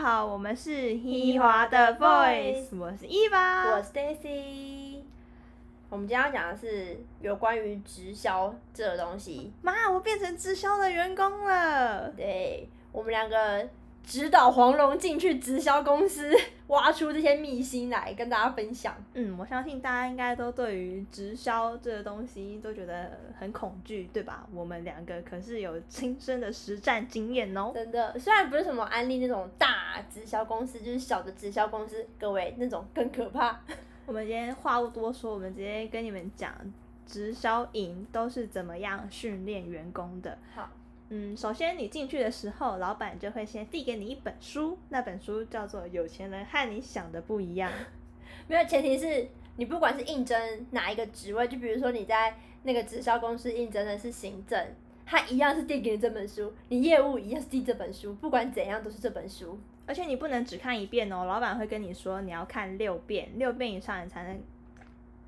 好，我们是伊华的 Voice，我是伊娃，我是 Stacy。我们今天要讲的是有关于直销这个东西。妈，我变成直销的员工了。对，我们两个指导黄龙进去直销公司，挖出这些秘辛来跟大家分享。嗯，我相信大家应该都对于直销这个东西都觉得很恐惧，对吧？我们两个可是有亲身的实战经验哦。真的，虽然不是什么安利那种大直销公司，就是小的直销公司，各位那种更可怕。我们今天话不多说，我们直接跟你们讲直销营都是怎么样训练员工的。好，嗯，首先你进去的时候，老板就会先递给你一本书，那本书叫做《有钱人和你想的不一样》。没有前提是你不管是应征哪一个职位，就比如说你在那个直销公司应征的是行政，他一样是递给你这本书；你业务一样是递这本书，不管怎样都是这本书。而且你不能只看一遍哦，老板会跟你说你要看六遍，六遍以上你才能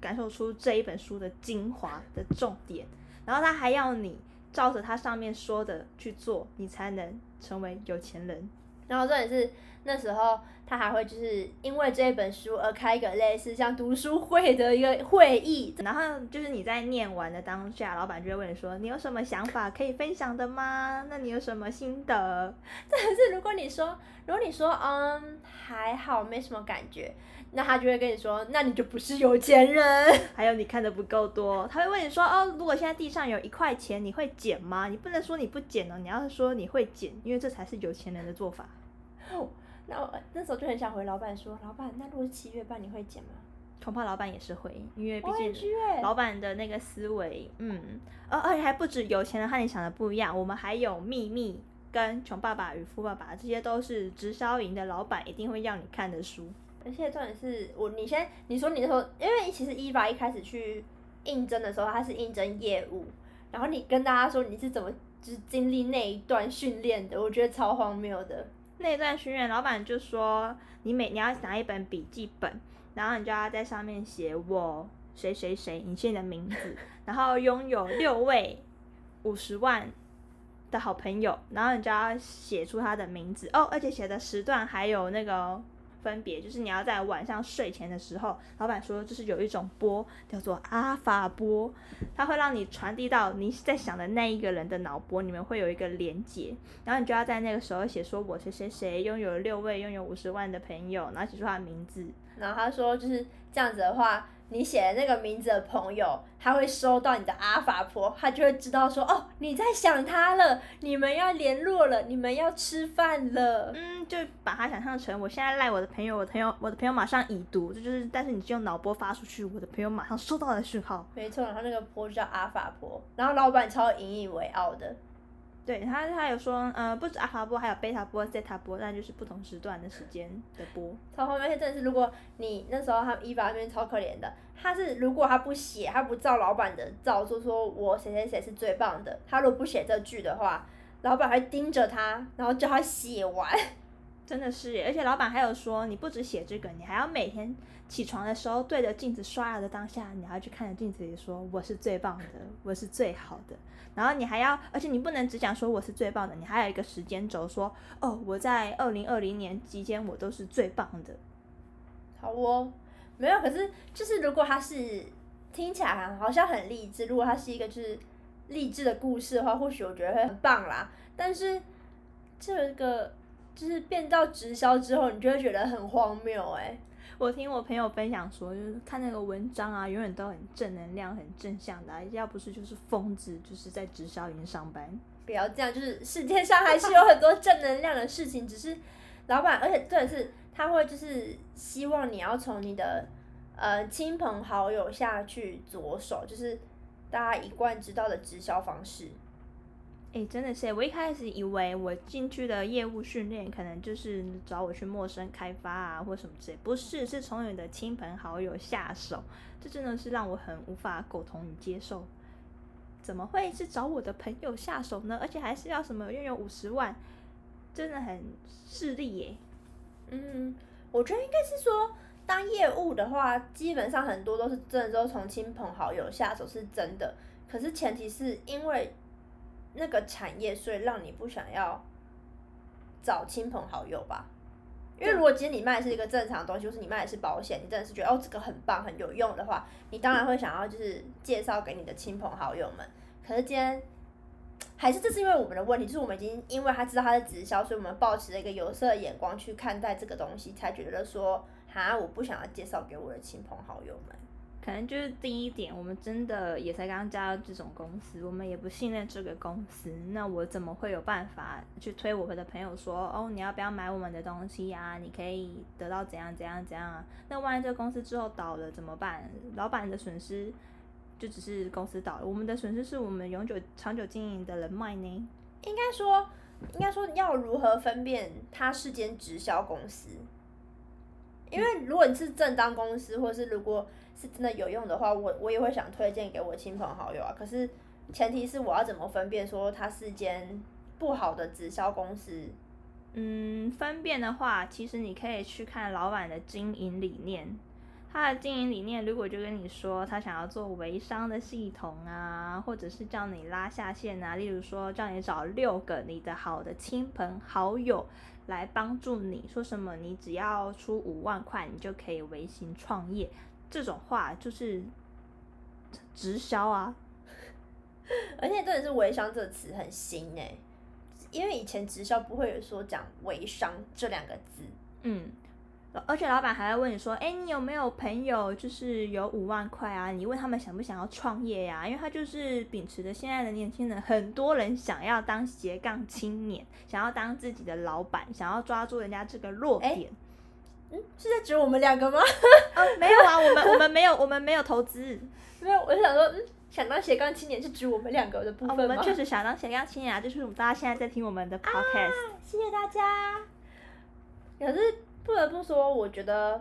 感受出这一本书的精华的重点。然后他还要你照着他上面说的去做，你才能成为有钱人。然后这也是那时候他还会就是因为这本书而开一个类似像读书会的一个 会议，然后就是你在念完的当下，老板就会问你说你有什么想法可以分享的吗？那你有什么心得？但是如果你说如果你说嗯还好没什么感觉，那他就会跟你说那你就不是有钱人。还有你看的不够多，他会问你说哦如果现在地上有一块钱你会捡吗？你不能说你不捡哦，你要是说你会捡，因为这才是有钱人的做法。那我那时候就很想回老板说，老板，那如果是七月半，你会捡吗？恐怕老板也是会，因为毕竟老板的那个思维，嗯，而而且还不止有钱人和你想的不一样，我们还有秘密跟穷爸爸与富爸爸，这些都是直销营的老板一定会让你看的书。而且重点是我，你先你说你那时候，因为其实伊娃一开始去应征的时候，他是应征业务，然后你跟大家说你是怎么就是经历那一段训练的，我觉得超荒谬的。那一段训练，老板就说你每你要拿一本笔记本，然后你就要在上面写我谁谁谁，你写你的名字，然后拥有六位五十万的好朋友，然后你就要写出他的名字哦，而且写的时段还有那个分别，就是你要在晚上睡前的时候，老板说就是有一种波叫做阿法波，它会让你传递到你在想的那一个人的脑波，你们会有一个连接，然后你就要在那个时候写说我谁谁谁拥有六位拥有五十万的朋友，然后写出他的名字，然后他说就是这样子的话，你写的那个名字的朋友，他会收到你的阿法波，他就会知道说哦你在想他了，你们要联络了，你们要吃饭了。嗯，就把它想象成我现在赖我的朋友，我的朋友我的朋友马上已读，这就是但是你就用脑波发出去，我的朋友马上收到的讯号。没错，然后那个波就叫阿法波，然后老板超引以为傲的。对他，他有说，呃，不止阿法波，还有贝塔波、西塔波，但就是不同时段的时间的波。超荒谬！而且真的是，如果你那时候他们伊娃那边超可怜的，他是如果他不写，他不照老板的照说，说我谁谁谁是最棒的，他如果不写这句的话，老板还盯着他，然后叫他写完。真的是，而且老板还有说，你不只写这个，你还要每天起床的时候对着镜子刷牙的当下，你还要去看着镜子里说我是最棒的，我是最好的。然后你还要，而且你不能只讲说我是最棒的，你还有一个时间轴说，哦，我在二零二零年期间我都是最棒的。好哦，没有，可是就是如果他是听起来好像很励志，如果他是一个就是励志的故事的话，或许我觉得会很棒啦。但是这个就是变到直销之后，你就会觉得很荒谬哎、我听我朋友分享说，就是看那个文章啊，永远都很正能量、很正向的啊、要不是就是疯子，就是在直销营上班。不要这样，就是世界上还是有很多正能量的事情，只是老板，而且对是他会就是希望你要从你的呃亲朋好友下去着手，就是大家一贯知道的直销方式。哎、真的是，我一开始以为我进去的业务训练可能就是找我去陌生开发啊，或什么之类，不是，是从你的亲朋好友下手，这真的是让我很无法苟同与接受。怎么会是找我的朋友下手呢？而且还是要什么拥有五十万，真的很势利耶。嗯，我觉得应该是说，当业务的话，基本上很多都是真的都从亲朋好友下手是真的，可是前提是因为那个产业，所以让你不想要找亲朋好友吧？因为如果今天你卖的是一个正常的东西，就是你卖的是保险，你真的是觉得哦这个很棒很有用的话，你当然会想要就是介绍给你的亲朋好友们。可是今天还是这是因为我们的问题，就是我们已经因为他知道他是直销，所以我们抱持了一个有色的眼光去看待这个东西，才觉得说哈我不想要介绍给我的亲朋好友们。可能就是第一点，我们真的也才刚加入这种公司，我们也不信任这个公司，那我怎么会有办法去推我的朋友说，哦，你要不要买我们的东西呀？你可以得到怎样怎样怎样啊？那万一这个公司之后倒了怎么办？老板的损失就只是公司倒了，我们的损失是我们永久长久经营的人脉呢？应该说，应该说要如何分辨它是间直销公司？因为如果你是正当公司，或是如果是真的有用的话，我我也会想推荐给我亲朋好友啊。可是前提是我要怎么分辨说它是间不好的直销公司？嗯，分辨的话，其实你可以去看老板的经营理念。他的经营理念，如果就跟你说他想要做微商的系统啊，或者是叫你拉下线啊，例如说叫你找六个你的好的亲朋好友来帮助你，说什么你只要出五万块，你就可以微型创业，这种话就是直销啊。而且真的是微商这个词很新哎，因为以前直销不会有说讲微商这两个字，嗯。而且老板还会问你说：“哎，你有没有朋友就是有五万块啊？你问他们想不想要创业呀？因为他就是秉持着现在的年轻人，很多人想要当斜杠青年，想要当自己的老板，想要抓住人家这个弱点。嗯，是在指我们两个吗？哦，没有啊，我们我们没有，我们没有投资。没有，我就想说，嗯，想当斜杠青年是指我们两个的部分吗？我们确实想当斜杠青年啊，就是我们大家现在在听我们的 podcast。谢谢大家。可是。不得不说，我觉得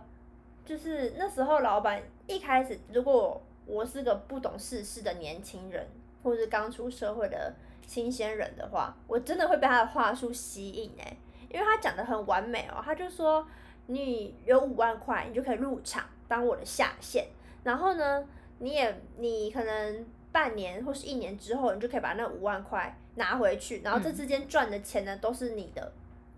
就是那时候老板一开始，如果我是个不懂世事的年轻人，或是刚出社会的新鲜人的话，我真的会被他的话术吸引哎，因为他讲的很完美哦，他就说你有五万块，你就可以入场当我的下线，然后呢，你也你可能半年或是一年之后，你就可以把那五万块拿回去，然后这之间赚的钱呢都是你的。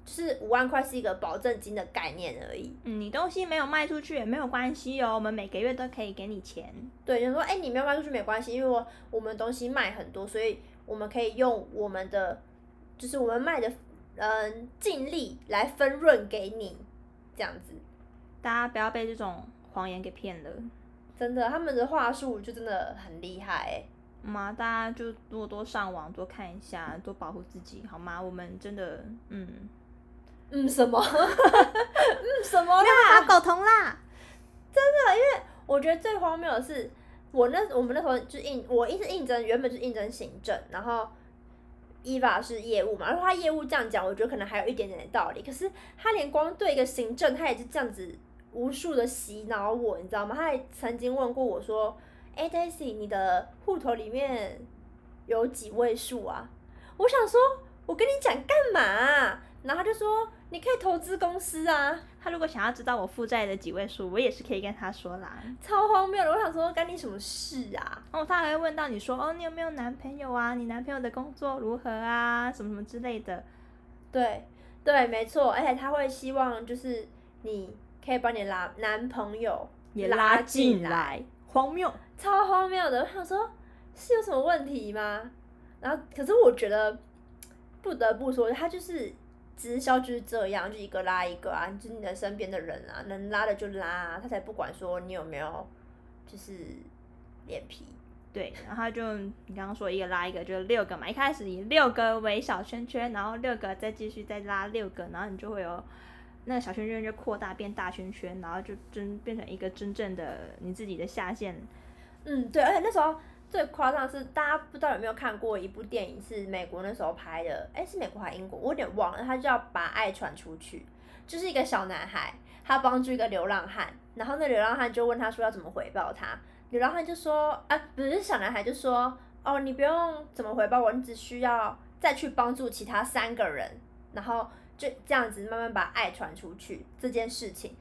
就是五万块是一个保证金的概念而已。嗯，你东西没有卖出去也没有关系哦，我们每个月都可以给你钱。对，就说哎，你没有卖出去没关系，因为我我们东西卖很多，所以我们可以用我们的，就是我们卖的，嗯，尽力来分润给你，这样子。大家不要被这种谎言给骗了。真的，他们的话术就真的很厉害。嘛，大家就多多上网多看一下，多保护自己，好吗？我们真的，嗯。嗯，什么？嗯，什么啦？搞狗同啦！真的，因为我觉得最荒谬的是，我那我们那时候就应，我一直应征，原本是应征行政，然后伊娃是业务嘛，然后他业务这样讲，我觉得可能还有一点点的道理。可是他连光对一个行政，他也是这样子无数的洗脑我，你知道吗？他还曾经问过我说：“哎，Daisy，你的户头里面有几位数啊？”我想说，我跟你讲干嘛？然后他就说。你可以投资公司啊！他如果想要知道我负债的几位数，我也是可以跟他说啦。超荒谬的，我想说干你什么事啊？哦，他还会问到你说，哦，你有没有男朋友啊？你男朋友的工作如何啊？什么什么之类的。对，对，没错，而且他会希望就是你可以把你拉男朋友也拉进来，荒谬，超荒谬的。我想说，是有什么问题吗？然后，可是我觉得不得不说，他就是。直销就是这样，就一个拉一个啊，就是你的身边的人啊，能拉的就拉，啊，他才不管说你有没有，就是脸皮。对，然后就你刚刚说一个拉一个，就六个嘛，一开始以六个为小圈圈，然后六个再继续再拉六个，然后你就会有那个小圈圈就扩大变大圈圈，然后就真变成一个真正的你自己的下线。嗯，对，而且那时候。最夸张是，大家不知道有没有看过一部电影，是美国那时候拍的，哎，是美国还是英国？我有点忘了。他就要把爱传出去，就是一个小男孩，他帮助一个流浪汉，然后那流浪汉就问他说要怎么回报他，流浪汉就说，啊，不是小男孩就说，哦，你不用怎么回报我，你只需要再去帮助其他三个人，然后就这样子慢慢把爱传出去这件事情。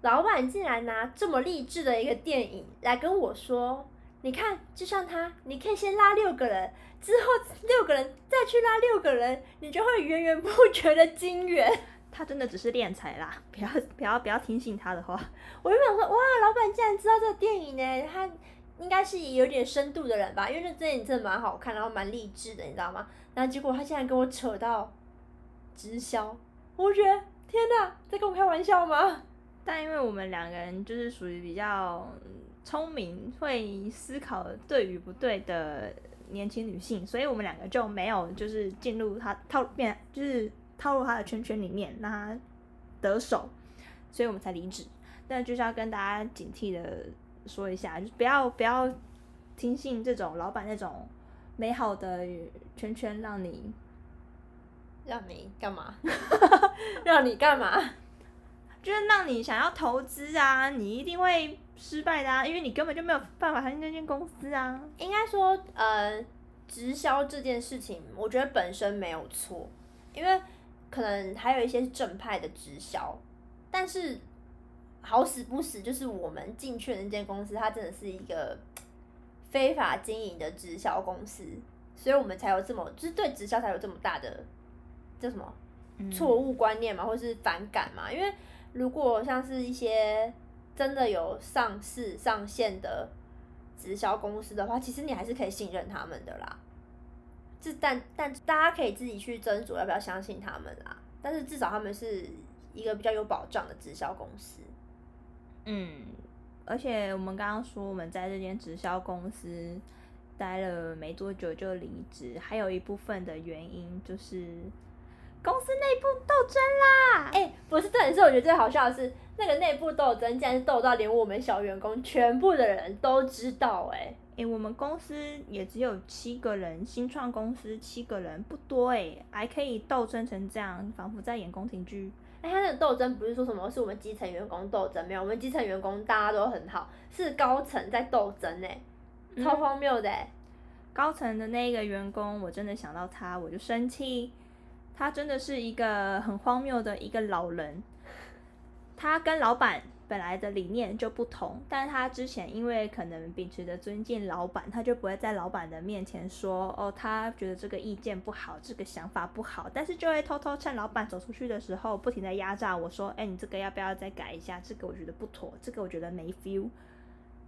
老板竟然拿这么励志的一个电影来跟我说。你看，就像他，你可以先拉六个人，之后六个人再去拉六个人，你就会源源不绝的金源。他真的只是敛财啦，不要不要不要听信他的话。我就想说，哇，老板竟然知道这个电影呢，他应该是有点深度的人吧，因为这电影真的蛮好看，然后蛮励志的，你知道吗？然后结果他竟然跟我扯到直销，我觉得天哪，在跟我开玩笑吗？但因为我们两个人就是属于比较聪明、会思考对与不对的年轻女性，所以我们两个就没有就是进入他套变，就是套入他的圈圈里面，让他得手，所以我们才离职。但就是要跟大家警惕的说一下，就是不要不要听信这种老板那种美好的圈圈，让你 让你干嘛？让你干嘛？就是让你想要投资啊，你一定会失败的啊，因为你根本就没有办法相信那间公司啊。应该说，呃，直销这件事情，我觉得本身没有错，因为可能还有一些正派的直销，但是好死不死，就是我们进去的那间公司，它真的是一个非法经营的直销公司，所以我们才有这么，就是对直销才有这么大的叫什么错误观念嘛，或是反感嘛，因为。如果像是一些真的有上市上线的直销公司的话，其实你还是可以信任他们的啦。这但但大家可以自己去斟酌要不要相信他们啦。但是至少他们是一个比较有保障的直销公司。嗯，而且我们刚刚说我们在这间直销公司待了没多久就离职，还有一部分的原因就是。公司内部斗争啦！哎，不是，重点是我觉得最好笑的是，那个内部斗争竟然是斗到连我们小员工全部的人都知道，哎，哎，我们公司也只有七个人，新创公司七个人不多哎，还可以斗争成这样，仿佛在演宫廷剧。哎，他那个斗争不是说什么是我们基层员工斗争，没有，我们基层员工大家都很好，是高层在斗争哎，超荒谬的哎，高层的那个员工，我真的想到他我就生气。他真的是一个很荒谬的一个老人，他跟老板本来的理念就不同，但是他之前因为可能秉持着尊敬老板，他就不会在老板的面前说哦，他觉得这个意见不好，这个想法不好，但是就会偷偷趁老板走出去的时候，不停的压榨我说，哎，你这个要不要再改一下？这个我觉得不妥，这个我觉得没 feel，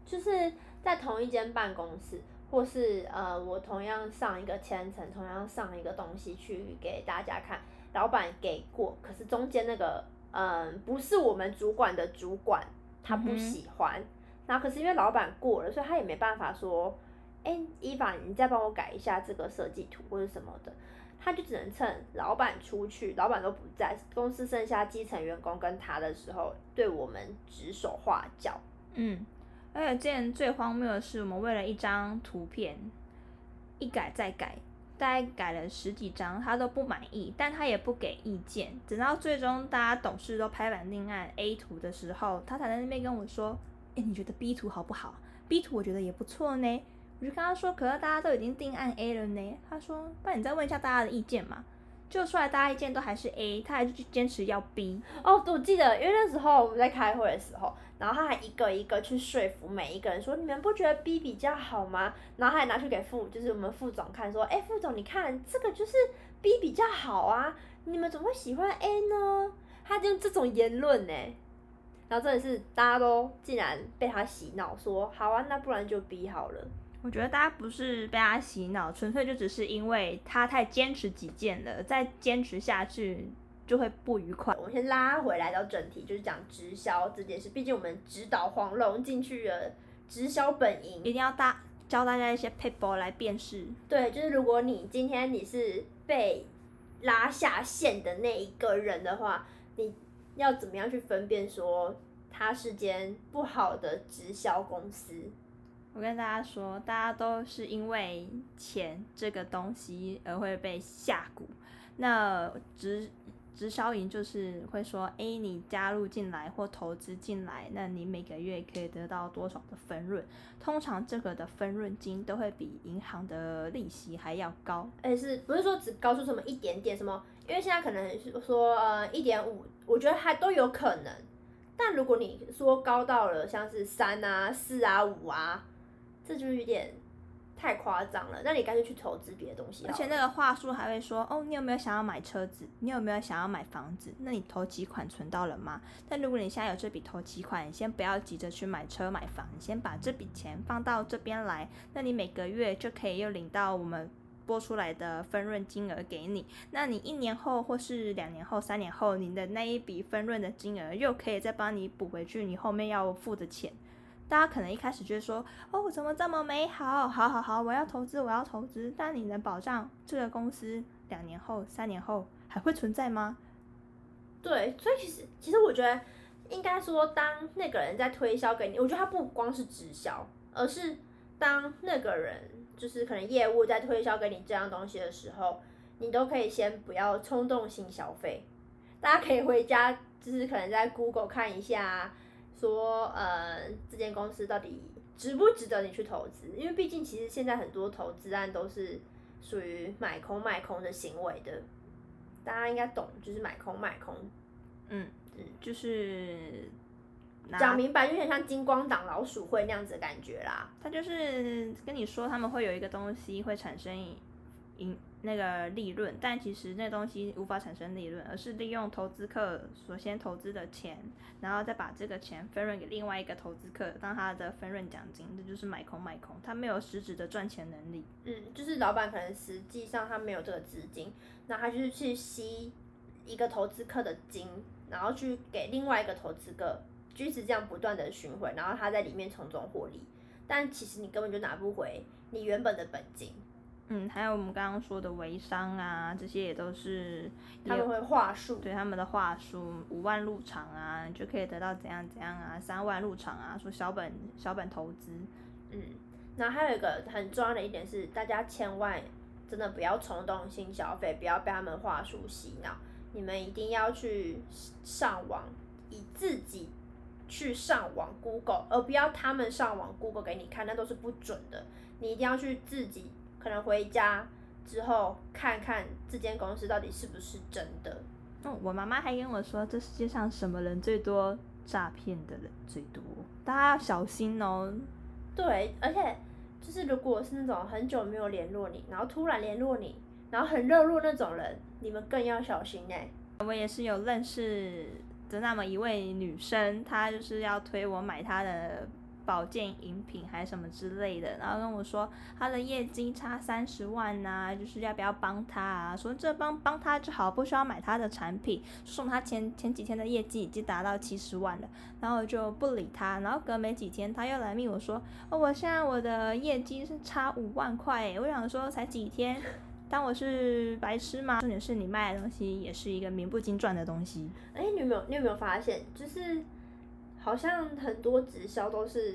就是在同一间办公室。或是呃，我同样上一个千层，同样上一个东西去给大家看，老板给过，可是中间那个嗯，不是我们主管的主管，他不喜欢，然后可是因为老板过了，所以他也没办法说，哎，伊凡，你再帮我改一下这个设计图或者什么的，他就只能趁老板出去，老板都不在，公司剩下基层员工跟他的时候，对我们指手画脚，嗯。而且，件最荒谬的是，我们为了一张图片，一改再改，大概改了十几张，他都不满意，但他也不给意见。等到最终大家董事都拍板定案 A 图的时候，他才在那边跟我说：“哎，你觉得 B 图好不好？B 图我觉得也不错呢。”我就跟他说：“可是大家都已经定案 A 了呢。”他说：“不然你再问一下大家的意见嘛。”就出来大家意见都还是 A，他还是去坚持要 B。哦，我记得，因为那时候我们在开会的时候。然后他还一个一个去说服每一个人，说你们不觉得 B 比较好吗？然后还拿去给副，就是我们副总看，说，哎，副总你看这个就是 B 比较好啊，你们怎么会喜欢 A 呢？他就这种言论呢，然后真的是大家都竟然被他洗脑，说好啊，那不然就 B 好了。我觉得大家不是被他洗脑，纯粹就只是因为他太坚持己见了，再坚持下去。就会不愉快。我们先拉回来到正题，就是讲直销这件事。毕竟我们指导黄龙进去了直销本营，一定要大教大家一些 paper 来辨识。对，就是如果你今天你是被拉下线的那一个人的话，你要怎么样去分辨说他是间不好的直销公司？我跟大家说，大家都是因为钱这个东西而会被下蛊。那直直销营就是会说，哎，你加入进来或投资进来，那你每个月可以得到多少的分润？通常这个的分润金都会比银行的利息还要高。哎，是不是说只高出什么一点点？什么？因为现在可能是说，呃，一点五，我觉得还都有可能。但如果你说高到了像是三啊、四啊、五啊，这就是有点太夸张了，那你干脆去投资别的东西。而且那个话术还会说，哦，你有没有想要买车子？你有没有想要买房子？那你投几款存到了吗？但如果你现在有这笔投几款，你先不要急着去买车买房，你先把这笔钱放到这边来，那你每个月就可以又领到我们拨出来的分润金额给你。那你一年后或是两年后、三年后，你的那一笔分润的金额又可以再帮你补回去你后面要付的钱。大家可能一开始就会说：“哦，怎么这么美好？好好好，我要投资，我要投资。”但你能保障这个公司两年后、三年后还会存在吗？对，所以其实其实我觉得应该说，当那个人在推销给你，我觉得他不光是直销，而是当那个人就是可能业务在推销给你这样东西的时候，你都可以先不要冲动性消费。大家可以回家，就是可能在 Google 看一下，说呃这间公司到底值不值得你去投资？因为毕竟其实现在很多投资案都是属于买空卖空的行为的，大家应该懂，就是买空卖空。嗯，就是拿讲明白，有点像金光党老鼠会那样子的感觉啦。他就是跟你说他们会有一个东西会产生盈那个利润，但其实那东西无法产生利润，而是利用投资客所先投资的钱，然后再把这个钱分润给另外一个投资客当他的分润奖金，这就是买空卖空，他没有实质的赚钱能力。嗯，就是老板可能实际上他没有这个资金，那他就是去吸一个投资客的金，然后去给另外一个投资客，就是这样不断的循环，然后他在里面从中获利，但其实你根本就拿不回你原本的本金，嗯，还有我们刚刚说的微商啊，这些也都是他们会话术。对他们的话术，五万入场啊，你就可以得到怎样怎样啊，三万入场啊，说小本小本投资，嗯，那还有一个很重要的一点是，大家千万真的不要冲动性消费，不要被他们话术洗脑。你们一定要去上网，以自己去上网 Google，而不要他们上网 Google 给你看，那都是不准的。你一定要去自己，可能回家之后看看这间公司到底是不是真的。嗯，我妈妈还跟我说，这世界上什么人最多？诈骗的人最多，大家要小心哦。对，而且就是如果是那种很久没有联络你，然后突然联络你，然后很热络那种人，你们更要小心哎、我也是有认识的那么一位女生，她就是要推我买她的保健饮品还是什么之类的，然后跟我说他的业绩差三十万呐、就是要不要帮他啊？说这帮帮他就好，不需要买他的产品。送他前前几天的业绩已经达到七十万了，然后我就不理他，然后隔没几天他又来密我说，哦，我现在我的业绩是差五万块，我想说才几天。当我是白痴吗？重点是你卖的东西也是一个名不经传的东西。哎、你有没有你有没有发现，就是好像很多直销都是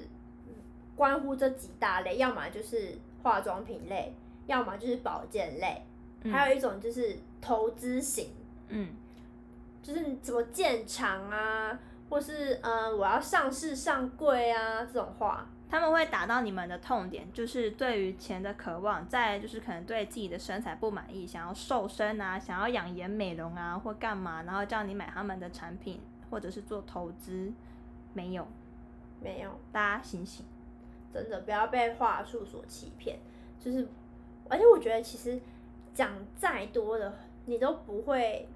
嗯关乎这几大类，要么就是化妆品类，要么就是保健类，还有一种就是投资型，嗯，就是什么建厂啊，或是嗯我要上市上柜啊这种话。他们会打到你们的痛点，就是对于钱的渴望，再就是可能对自己的身材不满意，想要瘦身啊，想要养颜美容啊，或干嘛，然后叫你买他们的产品，或者是做投资，没有，没有，大家醒醒。真的不要被话术所欺骗。就是，而且我觉得其实讲再多的，你都不会，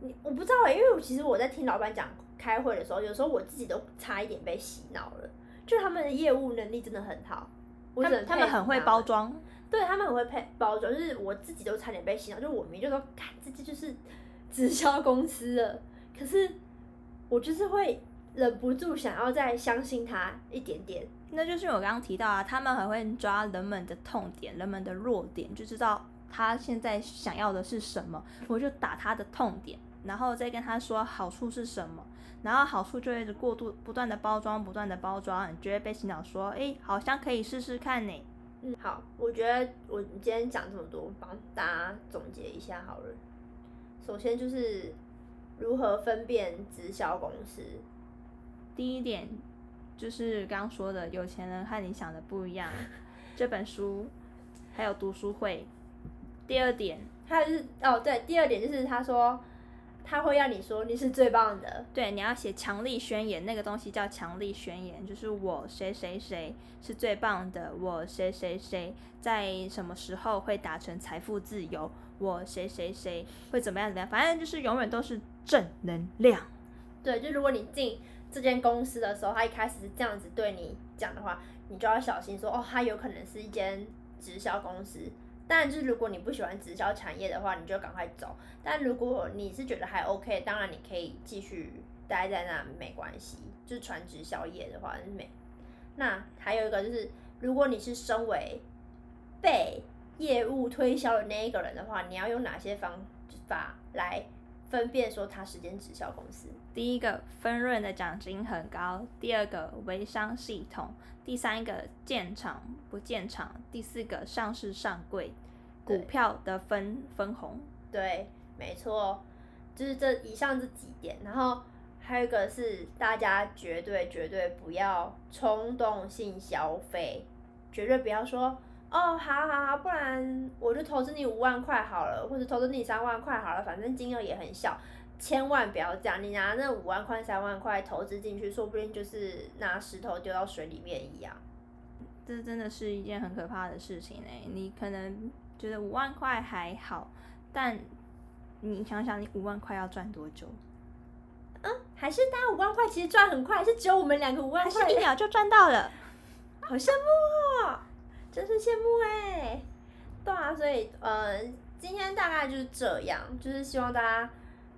你我不知道欸，因为我其实我在听老板讲开会的时候，有时候我自己都差一点被洗脑了。就他们的业务能力真的很好，我他们他们很会包装，对他们很会配包装，就是我自己都差点被洗脑，就我明明就说，看这这就是直销公司了，可是我就是会忍不住想要再相信他一点点。那就是我刚刚提到啊，他们很会抓人们的痛点、人们的弱点，就知道他现在想要的是什么，我就打他的痛点，然后再跟他说好处是什么，然后好处就会一直过度不断的包装，不断的包装，你就会被洗脑说，诶，好像可以试试看呢。嗯，好，我觉得我今天讲这么多，帮大家总结一下好了。首先就是如何分辨直销公司，第一点就是刚刚说的，有钱人和你想的不一样，这本书还有读书会。第二点，还有就是哦，对，第二点就是他说他会要你说你是最棒的。对，你要写强力宣言，那个东西叫强力宣言，就是我谁谁谁是最棒的，我谁谁谁在什么时候会达成财富自由，我谁谁谁会怎么样怎么样，反正就是永远都是正能量。对，就如果你进这间公司的时候，他一开始是这样子对你讲的话，你就要小心说，哦，他有可能是一间直销公司。当然，就是如果你不喜欢直销产业的话，你就赶快走。但如果你是觉得还 OK，当然你可以继续待在那，没关系。就是传直销业的话，没。那还有一个就是，如果你是身为被业务推销的那一个人的话，你要用哪些方法来分辨说它是间直销公司？第一个，分润的奖金很高；第二个，微商系统；第三个，建厂不建厂；第四个，上市上柜，股票的分分红。对，没错，就是这以上这几点。然后还有一个是，大家绝对绝对不要冲动性消费，绝对不要说哦，好好好，不然我就投资你五万块好了，或者投资你三万块好了，反正金额也很小。千万不要这样，你拿那五万块、三万块投资进去，说不定就是拿石头丢到水里面一样。这真的是一件很可怕的事情哎！你可能觉得五万块还好，但你想想，你五万块要赚多久？嗯，还是大家五万块其实赚很快，是只有我们两个五万块，一秒就赚到了，好羡慕哦！真是羡慕哎！对啊，所以呃，今天大概就是这样，就是希望大家。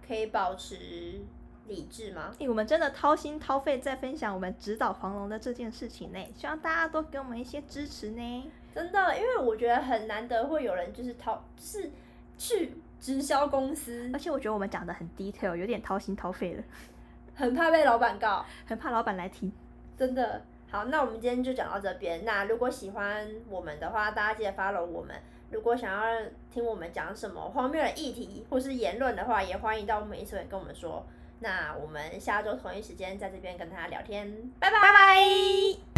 可以保持理智吗？诶，我们真的掏心掏肺在分享我们指导黄龙的这件事情呢，希望大家多给我们一些支持呢。真的，因为我觉得很难得会有人就是掏，就是去直销公司，而且我觉得我们讲的很 detail，有点掏心掏肺了，很怕被老板告，很怕老板来听。真的，好，那我们今天就讲到这边。那如果喜欢我们的话，大家记得 follow 我们。如果想要听我们讲什么荒谬的议题或是言论的话，也欢迎到我们 Ins 跟我们说。那我们下周同一时间在这边跟大家聊天，拜拜。